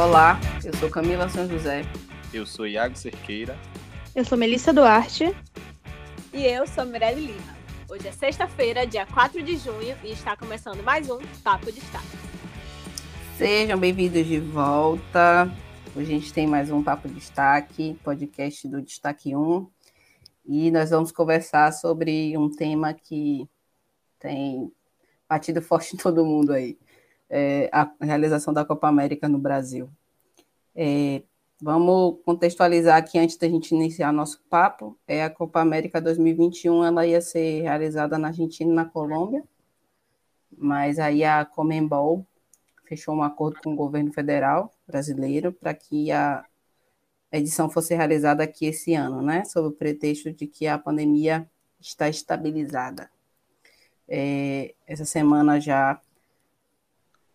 Olá, eu sou Camila São José. Eu sou Iago Cerqueira. Eu sou Melissa Duarte. E eu sou Mirelle Lima. Hoje é sexta-feira, dia 4 de junho, e está começando mais um Papo de Destaque. Sejam bem-vindos de volta. Hoje a gente tem mais um Papo de Destaque, podcast do Destaque 1. E nós vamos conversar sobre um tema que tem batido forte em todo mundo aí. É a realização da Copa América no Brasil. É, Vamos contextualizar aqui antes da gente iniciar nosso papo. É a Copa América 2021, ela ia ser realizada na Argentina e na Colômbia, mas aí a Comembol fechou um acordo com o governo federal brasileiro para que a edição fosse realizada aqui esse ano, né? Sob o pretexto de que a pandemia está estabilizada. É, essa semana já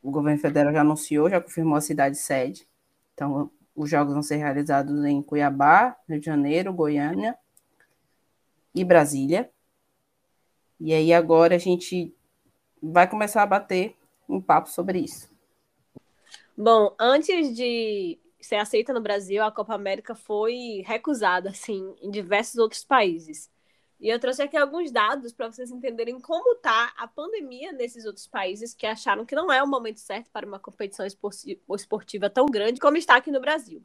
o governo federal já anunciou, já confirmou a cidade sede. Então, os jogos vão ser realizados em Cuiabá, Rio de Janeiro, Goiânia e Brasília. E aí agora a gente vai começar a bater um papo sobre isso. Bom, antes de ser aceita no Brasil, a Copa América foi recusada, assim, em diversos outros países. E eu trouxe aqui alguns dados para vocês entenderem como está a pandemia nesses outros países que acharam que não é o momento certo para uma competição esportiva tão grande como está aqui no Brasil.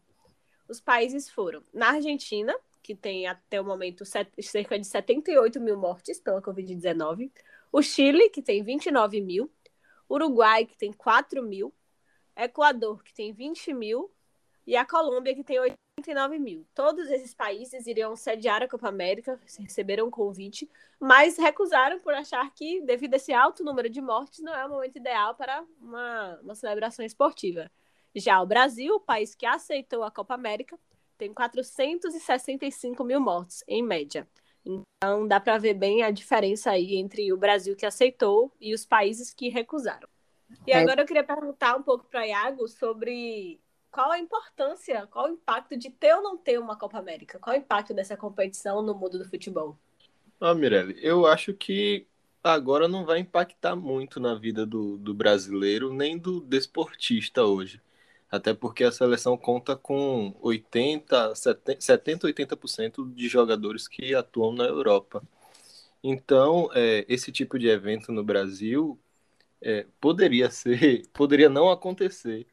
Os países foram na Argentina, que tem até o momento cerca de 78 mil mortes pela Covid-19, o Chile, que tem 29 mil, Uruguai, que tem 4 mil, Equador, que tem 20 mil, e a Colômbia, que tem 89 mil. Todos esses países iriam sediar a Copa América, receberam um convite, mas recusaram por achar que, devido a esse alto número de mortes, não é o momento ideal para uma, uma celebração esportiva. Já o Brasil, o país que aceitou a Copa América, tem 465 mil mortes, em média. Então, dá para ver bem a diferença aí entre o Brasil que aceitou e os países que recusaram. E é. agora eu queria perguntar um pouco para Iago sobre qual a importância, qual o impacto de ter ou não ter uma Copa América? Qual o impacto dessa competição no mundo do futebol? Ah, Mirelle, eu acho que agora não vai impactar muito na vida do, do brasileiro nem do desportista hoje. Até porque a seleção conta com 80, 70, 80% de jogadores que atuam na Europa. Então, é, esse tipo de evento no Brasil é, poderia ser, poderia não acontecer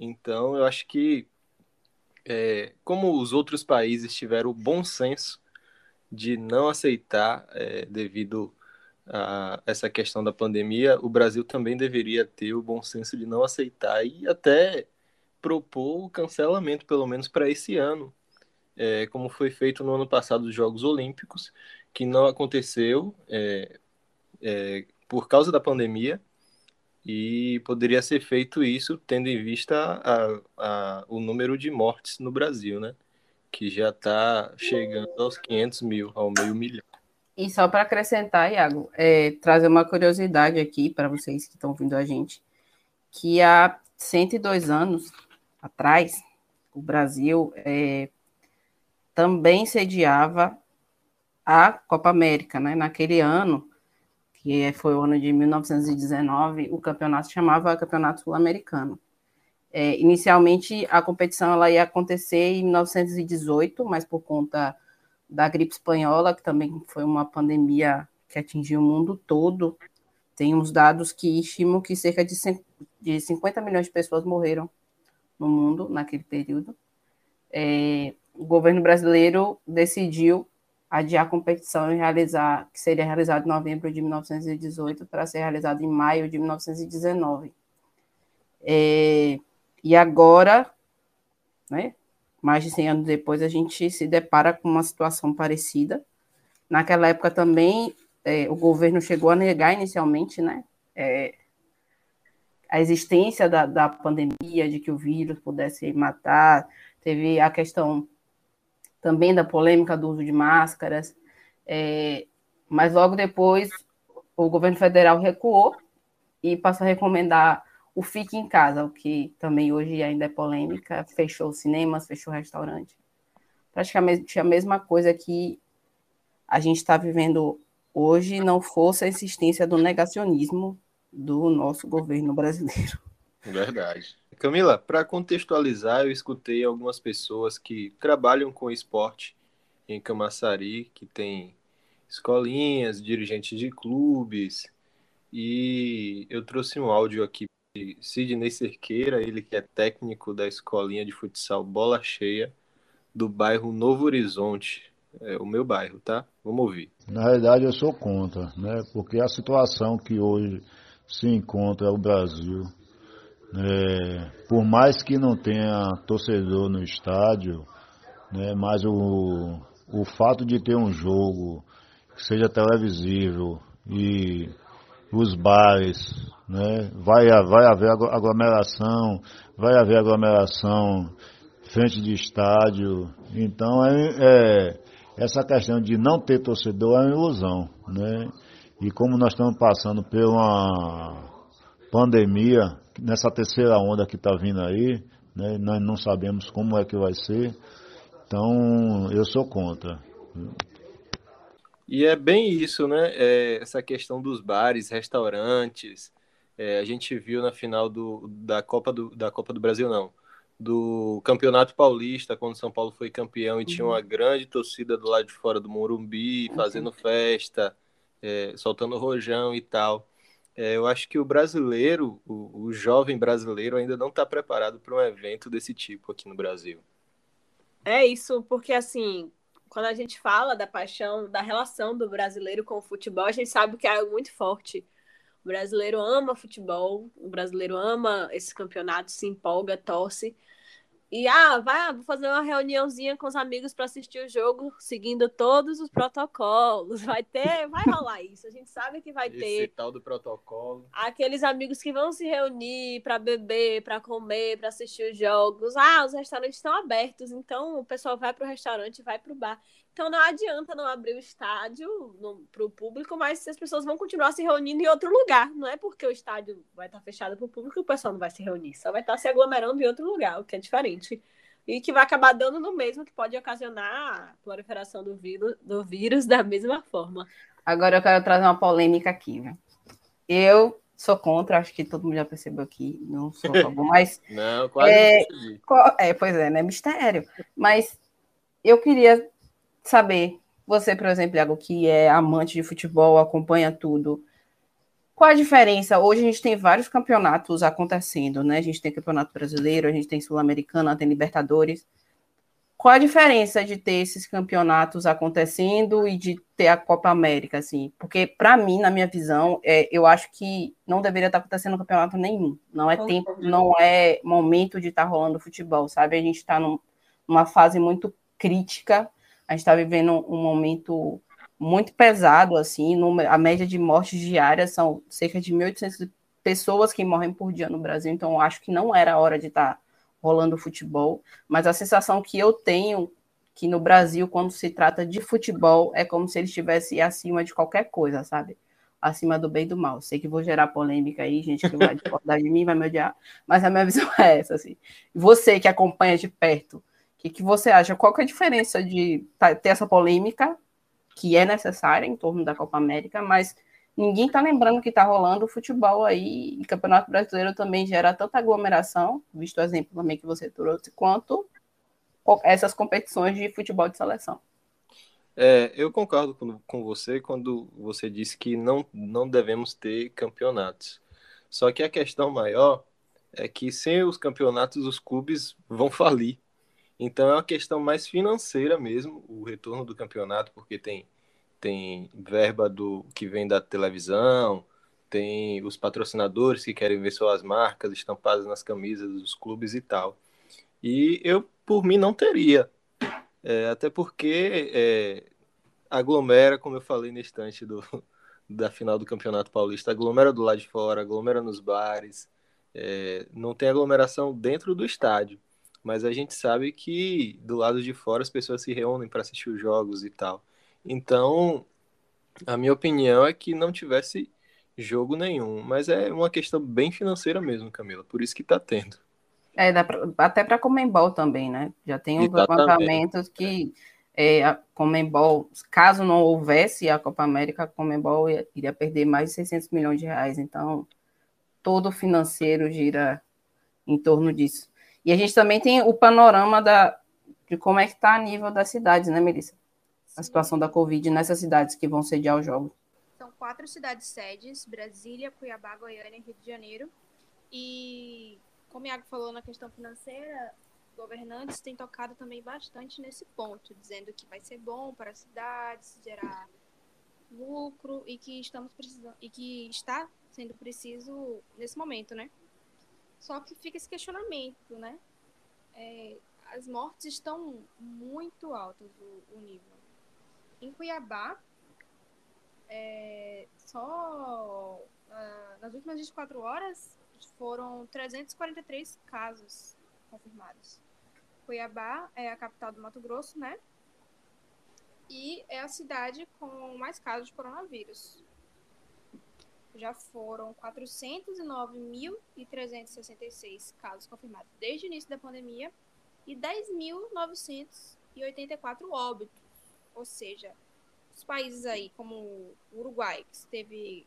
então, eu acho que, é, como os outros países tiveram o bom senso de não aceitar é, devido a essa questão da pandemia, o Brasil também deveria ter o bom senso de não aceitar e até propor o cancelamento, pelo menos para esse ano, é, como foi feito no ano passado dos Jogos Olímpicos, que não aconteceu é, é, por causa da pandemia e poderia ser feito isso tendo em vista a, a, o número de mortes no Brasil, né? Que já está chegando aos 500 mil, ao meio milhão. E só para acrescentar, Iago, é, trazer uma curiosidade aqui para vocês que estão ouvindo a gente, que há 102 anos atrás, o Brasil é, também sediava a Copa América, né? Naquele ano, que foi o ano de 1919, o campeonato chamava Campeonato Sul-Americano. É, inicialmente, a competição ela ia acontecer em 1918, mas por conta da gripe espanhola, que também foi uma pandemia que atingiu o mundo todo, tem uns dados que estimam que cerca de 50 milhões de pessoas morreram no mundo naquele período. É, o governo brasileiro decidiu adiar a competição e realizar, que seria realizado em novembro de 1918 para ser realizado em maio de 1919. É, e agora, né, mais de 100 anos depois, a gente se depara com uma situação parecida. Naquela época também, é, o governo chegou a negar inicialmente, né, é, a existência da, da pandemia, de que o vírus pudesse matar, teve a questão também da polêmica do uso de máscaras, é, mas logo depois o governo federal recuou e passou a recomendar o fique em casa, o que também hoje ainda é polêmica, fechou cinemas, fechou restaurante. Praticamente a mesma coisa que a gente está vivendo hoje, não fosse a insistência do negacionismo do nosso governo brasileiro. Verdade. Camila, para contextualizar, eu escutei algumas pessoas que trabalham com esporte em Camaçari, que tem escolinhas, dirigentes de clubes, e eu trouxe um áudio aqui de Sidney Cerqueira, ele que é técnico da escolinha de futsal Bola Cheia, do bairro Novo Horizonte, é o meu bairro, tá? Vamos ouvir. Na realidade, eu sou contra, né? Porque a situação que hoje se encontra o Brasil, é, por mais que não tenha torcedor no estádio, né? Mas o, o fato de ter um jogo que seja televisível e os bares, né? vai, vai haver aglomeração, vai haver aglomeração frente de estádio. Então é, é, essa questão de não ter torcedor é uma ilusão. Né? E como nós estamos passando por uma pandemia, nessa terceira onda que está vindo aí, né? nós não sabemos como é que vai ser. Então eu sou contra. E é bem isso, né? É essa questão dos bares, restaurantes. É, a gente viu na final do, da, Copa do, da Copa do Brasil, não. Do Campeonato Paulista, quando São Paulo foi campeão e tinha uma grande torcida do lado de fora do Morumbi, fazendo festa, é, soltando rojão e tal. É, eu acho que o brasileiro, o, o jovem brasileiro, ainda não está preparado para um evento desse tipo aqui no Brasil. É isso, porque assim, quando a gente fala da paixão, da relação do brasileiro com o futebol, a gente sabe que é algo muito forte. O brasileiro ama futebol, o brasileiro ama esse campeonato, se empolga, torce. E ah, vai, vou fazer uma reuniãozinha com os amigos para assistir o jogo, seguindo todos os protocolos. Vai ter, vai rolar isso. A gente sabe que vai Esse ter. tal do protocolo. Aqueles amigos que vão se reunir para beber, para comer, para assistir os jogos. Ah, os restaurantes estão abertos, então o pessoal vai para o restaurante, vai para o bar. Então não adianta não abrir o estádio para o público, mas as pessoas vão continuar se reunindo em outro lugar. Não é porque o estádio vai estar fechado para o público que o pessoal não vai se reunir. Só vai estar se aglomerando em outro lugar, o que é diferente. E que vai acabar dando no mesmo, que pode ocasionar a proliferação do vírus, do vírus da mesma forma. Agora eu quero trazer uma polêmica aqui. Né? Eu sou contra, acho que todo mundo já percebeu aqui, não sou a favor, mas. não, quase é, não é, pois é, né? Mistério. Mas eu queria saber, você, por exemplo, Iago, que é amante de futebol, acompanha tudo, qual a diferença? Hoje a gente tem vários campeonatos acontecendo, né? A gente tem campeonato brasileiro, a gente tem sul-americana, tem Libertadores. Qual a diferença de ter esses campeonatos acontecendo e de ter a Copa América, assim? Porque, para mim, na minha visão, é, eu acho que não deveria estar acontecendo campeonato nenhum. Não é tempo, não é momento de estar rolando futebol, sabe? A gente está num, numa fase muito crítica a gente está vivendo um momento muito pesado, assim, a média de mortes diárias são cerca de 1.800 pessoas que morrem por dia no Brasil, então acho que não era a hora de estar tá rolando futebol, mas a sensação que eu tenho que no Brasil, quando se trata de futebol, é como se ele estivesse acima de qualquer coisa, sabe? Acima do bem e do mal. Sei que vou gerar polêmica aí, gente que vai discordar de mim, vai me odiar, mas a minha visão é essa, assim. Você que acompanha de perto, que, que você acha? Qual que é a diferença de ter essa polêmica, que é necessária em torno da Copa América, mas ninguém está lembrando que está rolando futebol aí, e Campeonato Brasileiro também gera tanta aglomeração, visto o exemplo também que você trouxe, quanto essas competições de futebol de seleção. É, eu concordo com, com você quando você disse que não, não devemos ter campeonatos. Só que a questão maior é que sem os campeonatos os clubes vão falir. Então é uma questão mais financeira mesmo, o retorno do campeonato, porque tem, tem verba do que vem da televisão, tem os patrocinadores que querem ver suas marcas estampadas nas camisas dos clubes e tal. E eu, por mim, não teria. É, até porque é, aglomera, como eu falei no instante do, da final do Campeonato Paulista, aglomera do lado de fora, aglomera nos bares, é, não tem aglomeração dentro do estádio mas a gente sabe que do lado de fora as pessoas se reúnem para assistir os jogos e tal. Então, a minha opinião é que não tivesse jogo nenhum, mas é uma questão bem financeira mesmo, Camila, por isso que está tendo. É, pra, até para Comembol também, né? Já tem uns levantamentos que é, a Comembol, caso não houvesse a Copa América, a Comembol iria perder mais de 600 milhões de reais. Então, todo o financeiro gira em torno disso. E a gente também tem o panorama da, de como é que está a nível das cidades, né, Melissa? A situação da Covid nessas cidades que vão sediar os jogos. São quatro cidades sedes: Brasília, Cuiabá, Goiânia e Rio de Janeiro. E, como o Iago falou na questão financeira, governantes têm tocado também bastante nesse ponto, dizendo que vai ser bom para as cidades, gerar lucro e que estamos precisando e que está sendo preciso nesse momento, né? Só que fica esse questionamento, né? É, as mortes estão muito altas o, o nível. Em Cuiabá, é, só uh, nas últimas 24 horas foram 343 casos confirmados. Cuiabá é a capital do Mato Grosso, né? E é a cidade com mais casos de coronavírus. Já foram 409.366 casos confirmados desde o início da pandemia e 10.984 óbitos. Ou seja, os países aí, como o Uruguai, que teve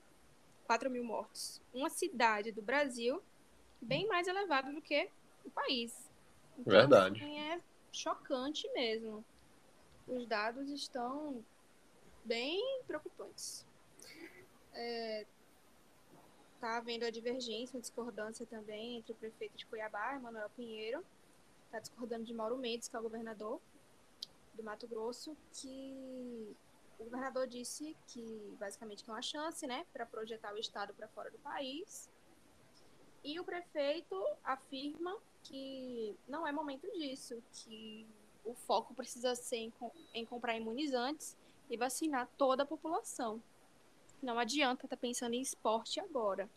4 mil mortos, uma cidade do Brasil bem mais elevada do que o país. Então, Verdade. Assim, é chocante mesmo. Os dados estão bem preocupantes. É, tá havendo a divergência, a discordância também entre o prefeito de Cuiabá, Emanuel Pinheiro, está discordando de Mauro Mendes, que é o governador do Mato Grosso, que o governador disse que basicamente que é uma chance, né, para projetar o estado para fora do país. E o prefeito afirma que não é momento disso, que o foco precisa ser em, em comprar imunizantes e vacinar toda a população. Não adianta estar tá pensando em esporte agora.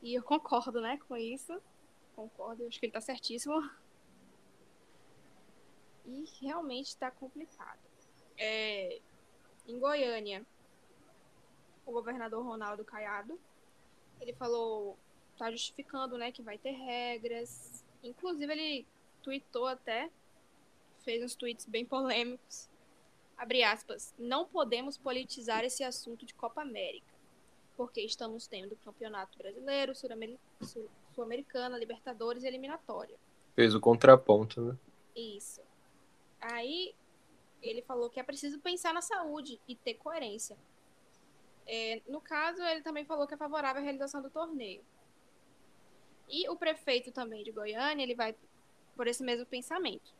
E eu concordo, né, com isso. Concordo, acho que ele está certíssimo. E realmente está complicado. É, em Goiânia, o governador Ronaldo Caiado, ele falou, tá justificando, né, que vai ter regras. Inclusive ele tweetou até, fez uns tweets bem polêmicos. Abre aspas, não podemos politizar esse assunto de Copa América, porque estamos tendo Campeonato Brasileiro, Sul-Americana, Libertadores e Eliminatória. Fez o contraponto, né? Isso. Aí ele falou que é preciso pensar na saúde e ter coerência. É, no caso, ele também falou que é favorável à realização do torneio. E o prefeito também de Goiânia, ele vai por esse mesmo pensamento.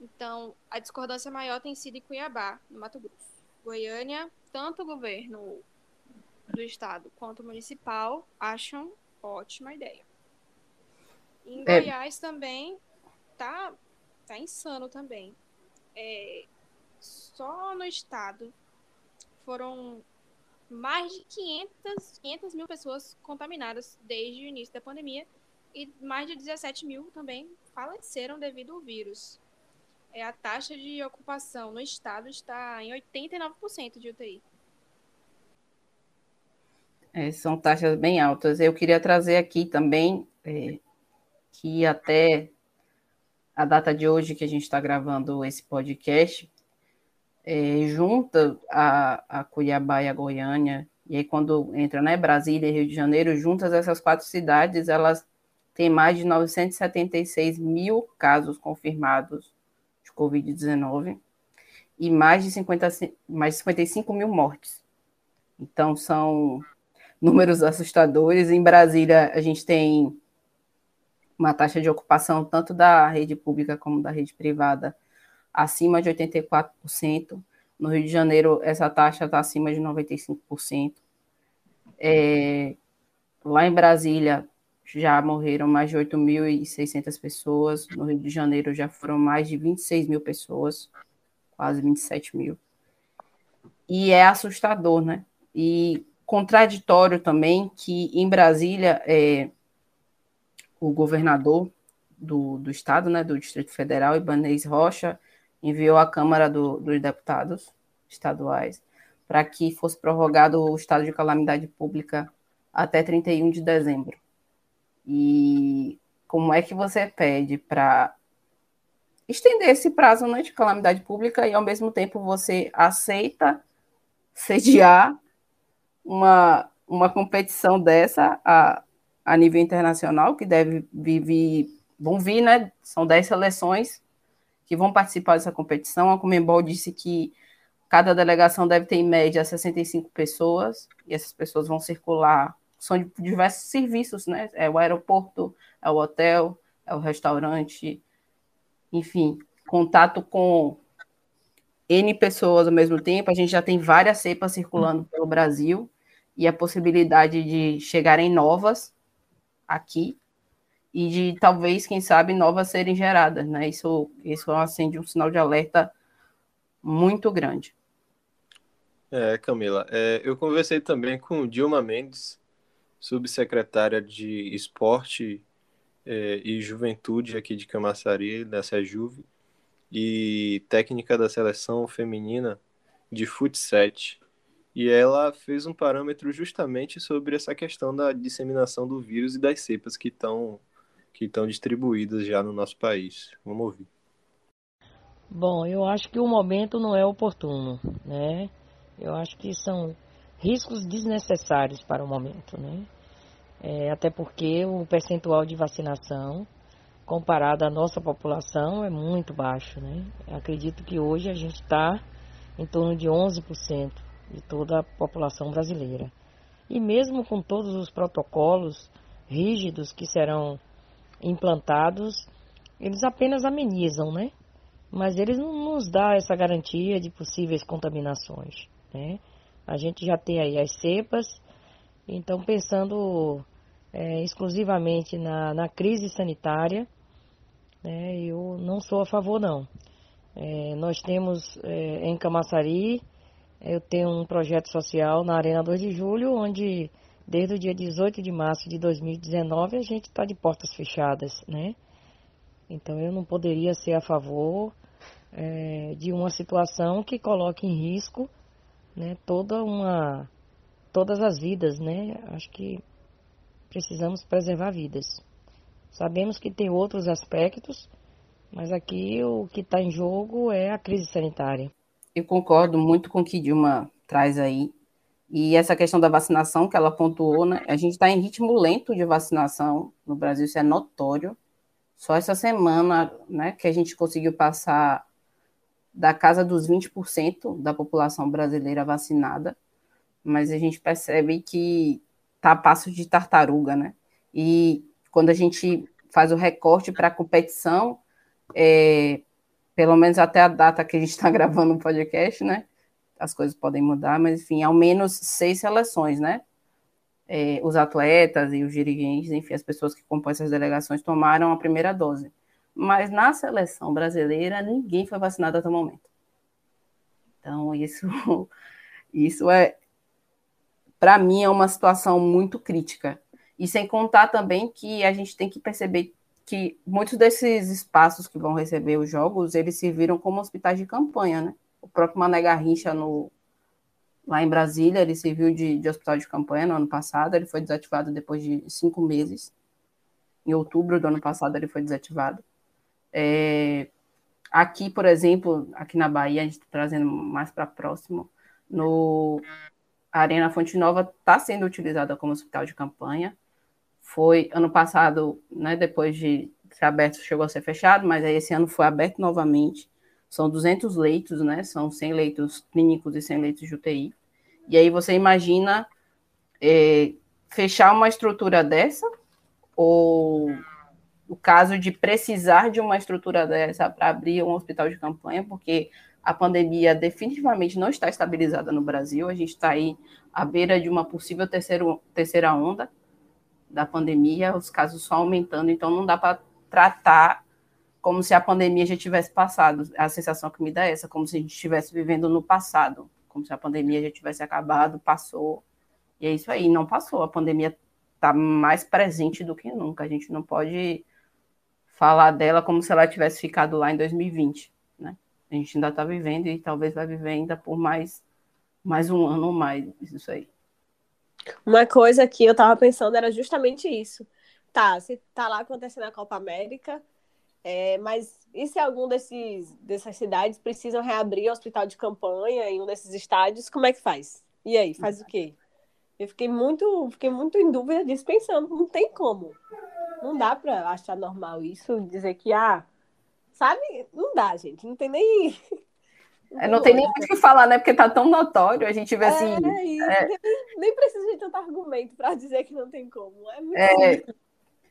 Então, a discordância maior tem sido em Cuiabá, no Mato Grosso. Goiânia, tanto o governo do estado quanto o municipal acham ótima ideia. Em é. Goiás também tá, tá insano também é, só no estado foram mais de 500, 500 mil pessoas contaminadas desde o início da pandemia e mais de 17 mil também faleceram devido ao vírus. É, a taxa de ocupação no estado está em 89% de UTI. É, são taxas bem altas. Eu queria trazer aqui também é, que até a data de hoje que a gente está gravando esse podcast, é, junta a, a Cuiabá e a Goiânia, e aí quando entra né, Brasília e Rio de Janeiro, juntas essas quatro cidades, elas têm mais de 976 mil casos confirmados Covid-19 e mais de, 50, mais de 55 mil mortes. Então, são números assustadores. Em Brasília, a gente tem uma taxa de ocupação tanto da rede pública como da rede privada acima de 84%. No Rio de Janeiro, essa taxa está acima de 95%. É, lá em Brasília, já morreram mais de 8.600 pessoas. No Rio de Janeiro, já foram mais de 26 mil pessoas, quase 27 mil. E é assustador, né? E contraditório também que em Brasília, é, o governador do, do estado, né, do Distrito Federal, Ibanez Rocha, enviou à Câmara do, dos Deputados estaduais para que fosse prorrogado o estado de calamidade pública até 31 de dezembro. E como é que você pede para estender esse prazo né, de calamidade pública e, ao mesmo tempo, você aceita sediar uma, uma competição dessa a, a nível internacional, que deve vir, vão vir, né? São 10 seleções que vão participar dessa competição. A Comembol disse que cada delegação deve ter, em média, 65 pessoas, e essas pessoas vão circular, são de diversos serviços, né? É o aeroporto, é o hotel, é o restaurante, enfim, contato com N pessoas ao mesmo tempo. A gente já tem várias cepas circulando pelo Brasil e a possibilidade de chegarem novas aqui e de talvez, quem sabe, novas serem geradas, né? Isso, isso acende um sinal de alerta muito grande. É, Camila, é, eu conversei também com Dilma Mendes, subsecretária de Esporte é, e Juventude aqui de Camaçari, da SEJUV, e técnica da seleção feminina de futsal. E ela fez um parâmetro justamente sobre essa questão da disseminação do vírus e das cepas que estão que estão distribuídas já no nosso país. Vamos ouvir. Bom, eu acho que o momento não é oportuno, né? Eu acho que são riscos desnecessários para o momento, né? É, até porque o percentual de vacinação comparado à nossa população é muito baixo, né? Eu acredito que hoje a gente está em torno de 11% de toda a população brasileira. E mesmo com todos os protocolos rígidos que serão implantados, eles apenas amenizam, né? Mas eles não nos dão essa garantia de possíveis contaminações, né? A gente já tem aí as cepas, então pensando é, exclusivamente na, na, crise sanitária, né, eu não sou a favor não. É, nós temos é, em Camaçari, eu tenho um projeto social na Arena 2 de Julho, onde Desde o dia 18 de março de 2019 a gente está de portas fechadas, né? Então eu não poderia ser a favor é, de uma situação que coloque em risco né, toda uma, todas as vidas, né? Acho que precisamos preservar vidas. Sabemos que tem outros aspectos, mas aqui o que está em jogo é a crise sanitária. Eu concordo muito com o que Dilma traz aí. E essa questão da vacinação que ela pontuou, né? A gente está em ritmo lento de vacinação no Brasil, isso é notório. Só essa semana, né, que a gente conseguiu passar da casa dos 20% da população brasileira vacinada, mas a gente percebe que tá a passo de tartaruga, né? E quando a gente faz o recorte para a competição, é, pelo menos até a data que a gente está gravando o podcast, né? as coisas podem mudar, mas enfim, ao menos seis seleções, né? É, os atletas e os dirigentes, enfim, as pessoas que compõem essas delegações tomaram a primeira dose. Mas na seleção brasileira, ninguém foi vacinado até o momento. Então, isso, isso é, para mim, é uma situação muito crítica. E sem contar também que a gente tem que perceber que muitos desses espaços que vão receber os jogos, eles serviram como hospitais de campanha, né? O próprio Mané Garrincha, no, lá em Brasília, ele serviu de, de hospital de campanha no ano passado, ele foi desativado depois de cinco meses. Em outubro do ano passado, ele foi desativado. É, aqui, por exemplo, aqui na Bahia, a gente está trazendo mais para próximo, no a Arena Fonte Nova está sendo utilizada como hospital de campanha. Foi ano passado, né, depois de ser aberto, chegou a ser fechado, mas aí esse ano foi aberto novamente. São 200 leitos, né? São 100 leitos clínicos e 100 leitos de UTI. E aí você imagina é, fechar uma estrutura dessa, ou o caso de precisar de uma estrutura dessa para abrir um hospital de campanha, porque a pandemia definitivamente não está estabilizada no Brasil, a gente está aí à beira de uma possível terceiro, terceira onda da pandemia, os casos só aumentando, então não dá para tratar como se a pandemia já tivesse passado. A sensação que me dá é essa, como se a gente estivesse vivendo no passado, como se a pandemia já tivesse acabado, passou. E é isso aí, não passou. A pandemia está mais presente do que nunca. A gente não pode falar dela como se ela tivesse ficado lá em 2020, né? A gente ainda está vivendo e talvez vai viver ainda por mais, mais um ano ou mais, isso aí. Uma coisa que eu estava pensando era justamente isso. Tá, se tá lá acontecendo a Copa América, é, mas e se algum desses, dessas cidades precisam reabrir o hospital de campanha em um desses estádios, como é que faz? E aí, faz o quê? Eu fiquei muito, fiquei muito em dúvida disso, pensando, não tem como. Não dá pra achar normal isso, dizer que, ah, sabe? Não dá, gente. Não tem nem. É, não tem nem muito o que falar, né? Porque tá tão notório, a gente vê assim. É, isso, é... Nem, nem, precisa de tanto argumento para dizer que não tem como. É muito é,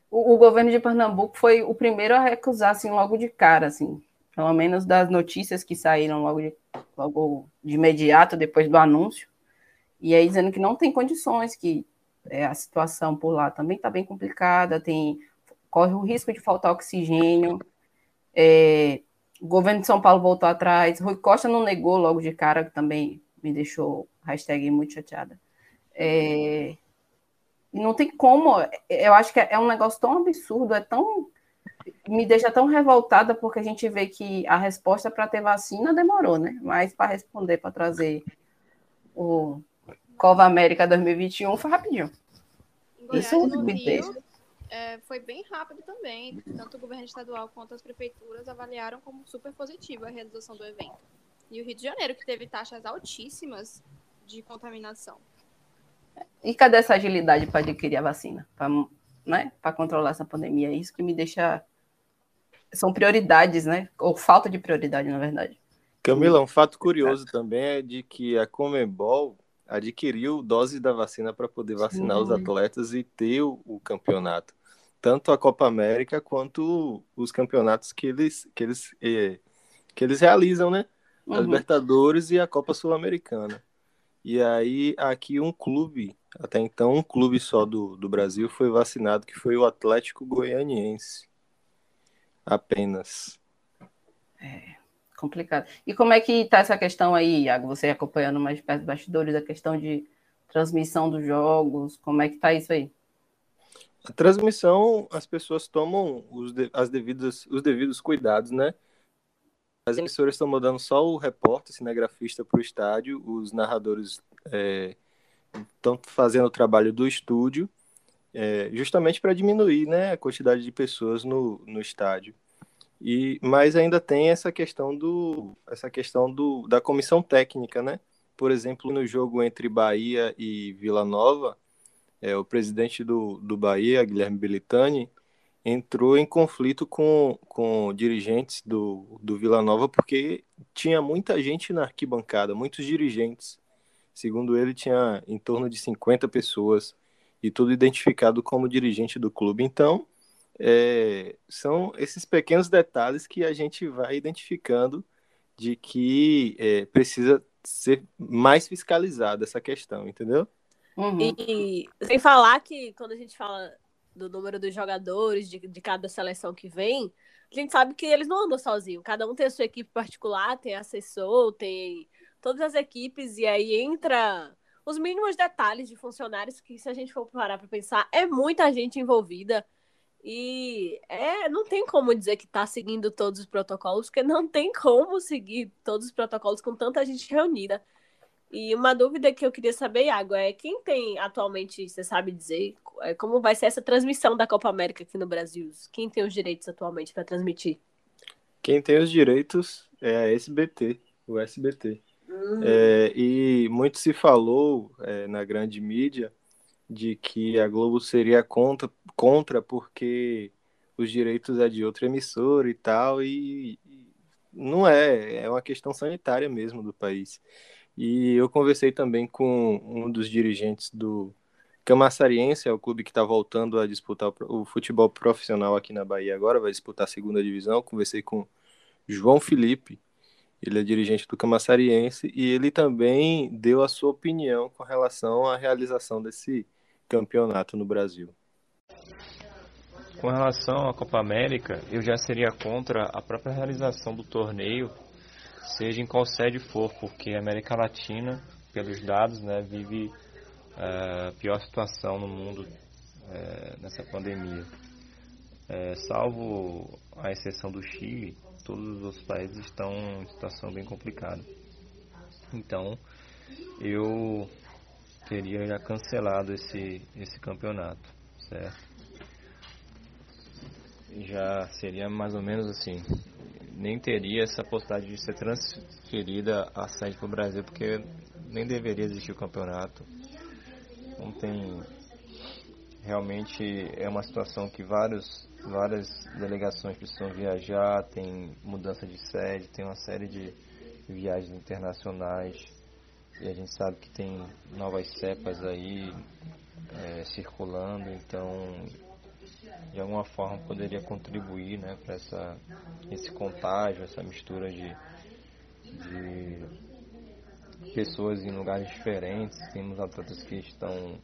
o, o, governo de Pernambuco foi o primeiro a recusar, assim, logo de cara, assim. Pelo menos das notícias que saíram logo de, logo de imediato, depois do anúncio. E aí dizendo que não tem condições, que é, a situação por lá também está bem complicada, tem, corre o risco de faltar oxigênio. É, o governo de São Paulo voltou atrás. Rui Costa não negou logo de cara, que também me deixou hashtag muito chateada. É, não tem como, eu acho que é um negócio tão absurdo, é tão. Me deixa tão revoltada, porque a gente vê que a resposta para ter vacina demorou, né? Mas para responder, para trazer o Cova América 2021 foi rapidinho. Isso me deixa é, foi bem rápido também. Tanto o governo estadual quanto as prefeituras avaliaram como super positiva a realização do evento. E o Rio de Janeiro, que teve taxas altíssimas de contaminação. E cadê essa agilidade para adquirir a vacina? Para né, controlar essa pandemia? É isso que me deixa. São prioridades, né? Ou falta de prioridade, na verdade. Camila, um fato curioso é. também é de que a Comembol adquiriu doses da vacina para poder vacinar Sim. os atletas e ter o, o campeonato tanto a Copa América quanto os campeonatos que eles, que eles, eh, que eles realizam, né? Uhum. A Libertadores e a Copa Sul-Americana. E aí, aqui um clube, até então um clube só do, do Brasil foi vacinado, que foi o Atlético Goianiense. Apenas. É, complicado. E como é que tá essa questão aí, Iago? Você acompanhando mais perto dos bastidores, a questão de transmissão dos jogos, como é que tá isso aí? A transmissão, as pessoas tomam os, de, as devidas, os devidos cuidados, né? As emissoras estão mandando só o repórter, cinegrafista para o estádio, os narradores estão é, fazendo o trabalho do estúdio, é, justamente para diminuir né, a quantidade de pessoas no, no estádio. E, mas ainda tem essa questão do essa questão do, da comissão técnica, né? Por exemplo, no jogo entre Bahia e Vila Nova, é, o presidente do, do Bahia, Guilherme Belitani, entrou em conflito com, com dirigentes do, do Vila Nova porque tinha muita gente na arquibancada, muitos dirigentes. Segundo ele, tinha em torno de 50 pessoas e tudo identificado como dirigente do clube. Então, é, são esses pequenos detalhes que a gente vai identificando de que é, precisa ser mais fiscalizada essa questão, entendeu? Uhum. E sem falar que quando a gente fala do número dos jogadores de, de cada seleção que vem, a gente sabe que eles não andam sozinhos. Cada um tem a sua equipe particular, tem assessor, tem todas as equipes, e aí entra os mínimos detalhes de funcionários que, se a gente for parar para pensar, é muita gente envolvida. E é, não tem como dizer que está seguindo todos os protocolos, porque não tem como seguir todos os protocolos com tanta gente reunida. E uma dúvida que eu queria saber, Iago, é quem tem atualmente, você sabe dizer, é, como vai ser essa transmissão da Copa América aqui no Brasil? Quem tem os direitos atualmente para transmitir? Quem tem os direitos é a SBT, o SBT. Uhum. É, e muito se falou é, na grande mídia de que a Globo seria contra, contra porque os direitos é de outra emissora e tal, e, não é, é uma questão sanitária mesmo do país. E eu conversei também com um dos dirigentes do Camaçariense, é o clube que está voltando a disputar o futebol profissional aqui na Bahia agora, vai disputar a segunda divisão. Conversei com João Felipe, ele é dirigente do Camaçariense, e ele também deu a sua opinião com relação à realização desse campeonato no Brasil. Com relação à Copa América, eu já seria contra a própria realização do torneio seja em qual sede for, porque a América Latina, pelos dados, né, vive a pior situação no mundo é, nessa pandemia. É, salvo a exceção do Chile, todos os outros países estão em situação bem complicada. Então, eu teria já cancelado esse, esse campeonato, certo? Já seria mais ou menos assim, nem teria essa possibilidade de ser transferida a sede para o Brasil, porque nem deveria existir o campeonato. tem realmente é uma situação que vários, várias delegações precisam viajar, tem mudança de sede, tem uma série de viagens internacionais e a gente sabe que tem novas cepas aí é, circulando, então de alguma forma poderia contribuir né, para esse contágio, essa mistura de, de pessoas em lugares diferentes. Temos atletas que estão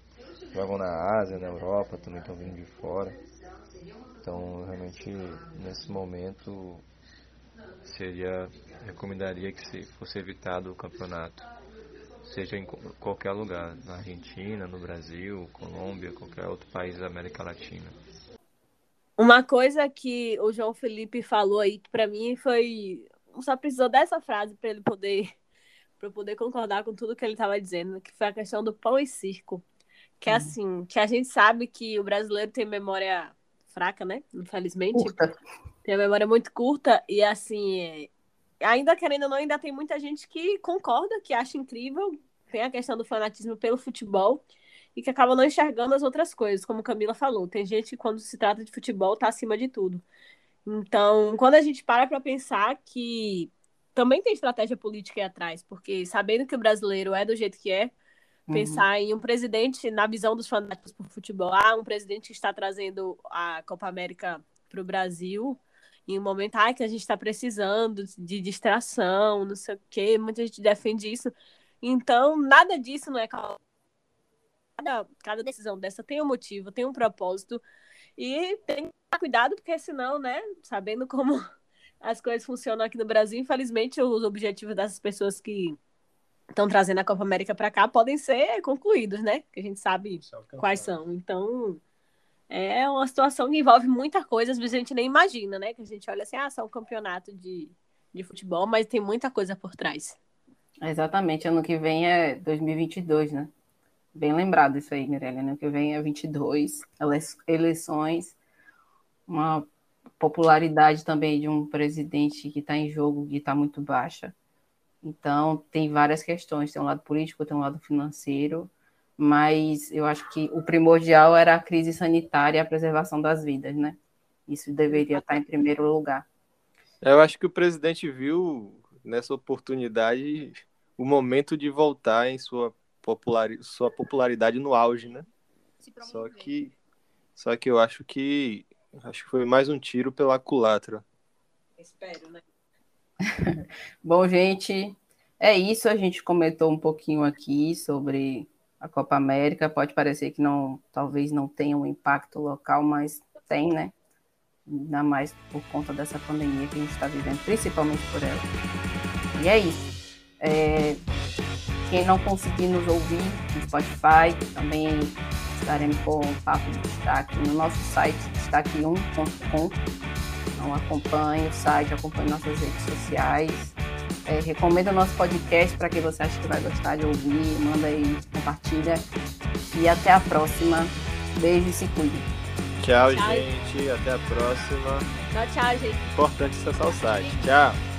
jogam na Ásia, na Europa, também estão vindo de fora. Então, realmente, nesse momento, seria recomendaria que fosse evitado o campeonato, seja em qualquer lugar, na Argentina, no Brasil, Colômbia, qualquer outro país da América Latina. Uma coisa que o João Felipe falou aí que para mim foi só precisou dessa frase para ele poder para poder concordar com tudo que ele estava dizendo, que foi a questão do pão e circo. Que é assim, que a gente sabe que o brasileiro tem memória fraca, né? Infelizmente. Curta. Tem a memória muito curta e assim, é... ainda querendo ou não, ainda tem muita gente que concorda, que acha incrível. Tem a questão do fanatismo pelo futebol e que acaba não enxergando as outras coisas, como Camila falou. Tem gente que quando se trata de futebol tá acima de tudo. Então, quando a gente para para pensar que também tem estratégia política aí atrás, porque sabendo que o brasileiro é do jeito que é, Uhum. Pensar em um presidente, na visão dos fanáticos por futebol, ah, um presidente que está trazendo a Copa América para o Brasil, em um momento ah, que a gente está precisando de distração, não sei o quê, muita gente defende isso. Então, nada disso não é cada, cada decisão dessa tem um motivo, tem um propósito. E tem que tomar cuidado, porque senão, né, sabendo como as coisas funcionam aqui no Brasil, infelizmente, os objetivos dessas pessoas que estão trazendo a Copa América para cá podem ser concluídos, né? Que a gente sabe quais são. Então, é uma situação que envolve muita coisa, às vezes a gente nem imagina, né? Que a gente olha assim, ah, só um campeonato de, de futebol, mas tem muita coisa por trás. Exatamente, ano que vem é 2022, né? Bem lembrado isso aí, Mirella. Ano que vem é 22, eleições, uma popularidade também de um presidente que está em jogo, que está muito baixa. Então, tem várias questões, tem um lado político, tem um lado financeiro, mas eu acho que o primordial era a crise sanitária e a preservação das vidas, né? Isso deveria estar em primeiro lugar. Eu acho que o presidente viu nessa oportunidade o momento de voltar em sua, popular, sua popularidade no auge, né? Só que, só que eu acho que acho que foi mais um tiro pela culatra. Espero, né? Bom, gente, é isso. A gente comentou um pouquinho aqui sobre a Copa América. Pode parecer que não, talvez não tenha um impacto local, mas tem, né? Ainda mais por conta dessa pandemia que a gente está vivendo, principalmente por ela. E é isso. É, quem não conseguir nos ouvir no Spotify, também estaremos com o papo de destaque no nosso site destaque1.com então acompanhe o site, acompanhe nossas redes sociais. É, recomenda o nosso podcast para quem você acha que vai gostar de ouvir. Manda aí, compartilha. E até a próxima. Beijo e se cuide. Tchau, tchau, gente. Até a próxima. Tchau, tchau, gente. Importante acessar o site. Tchau.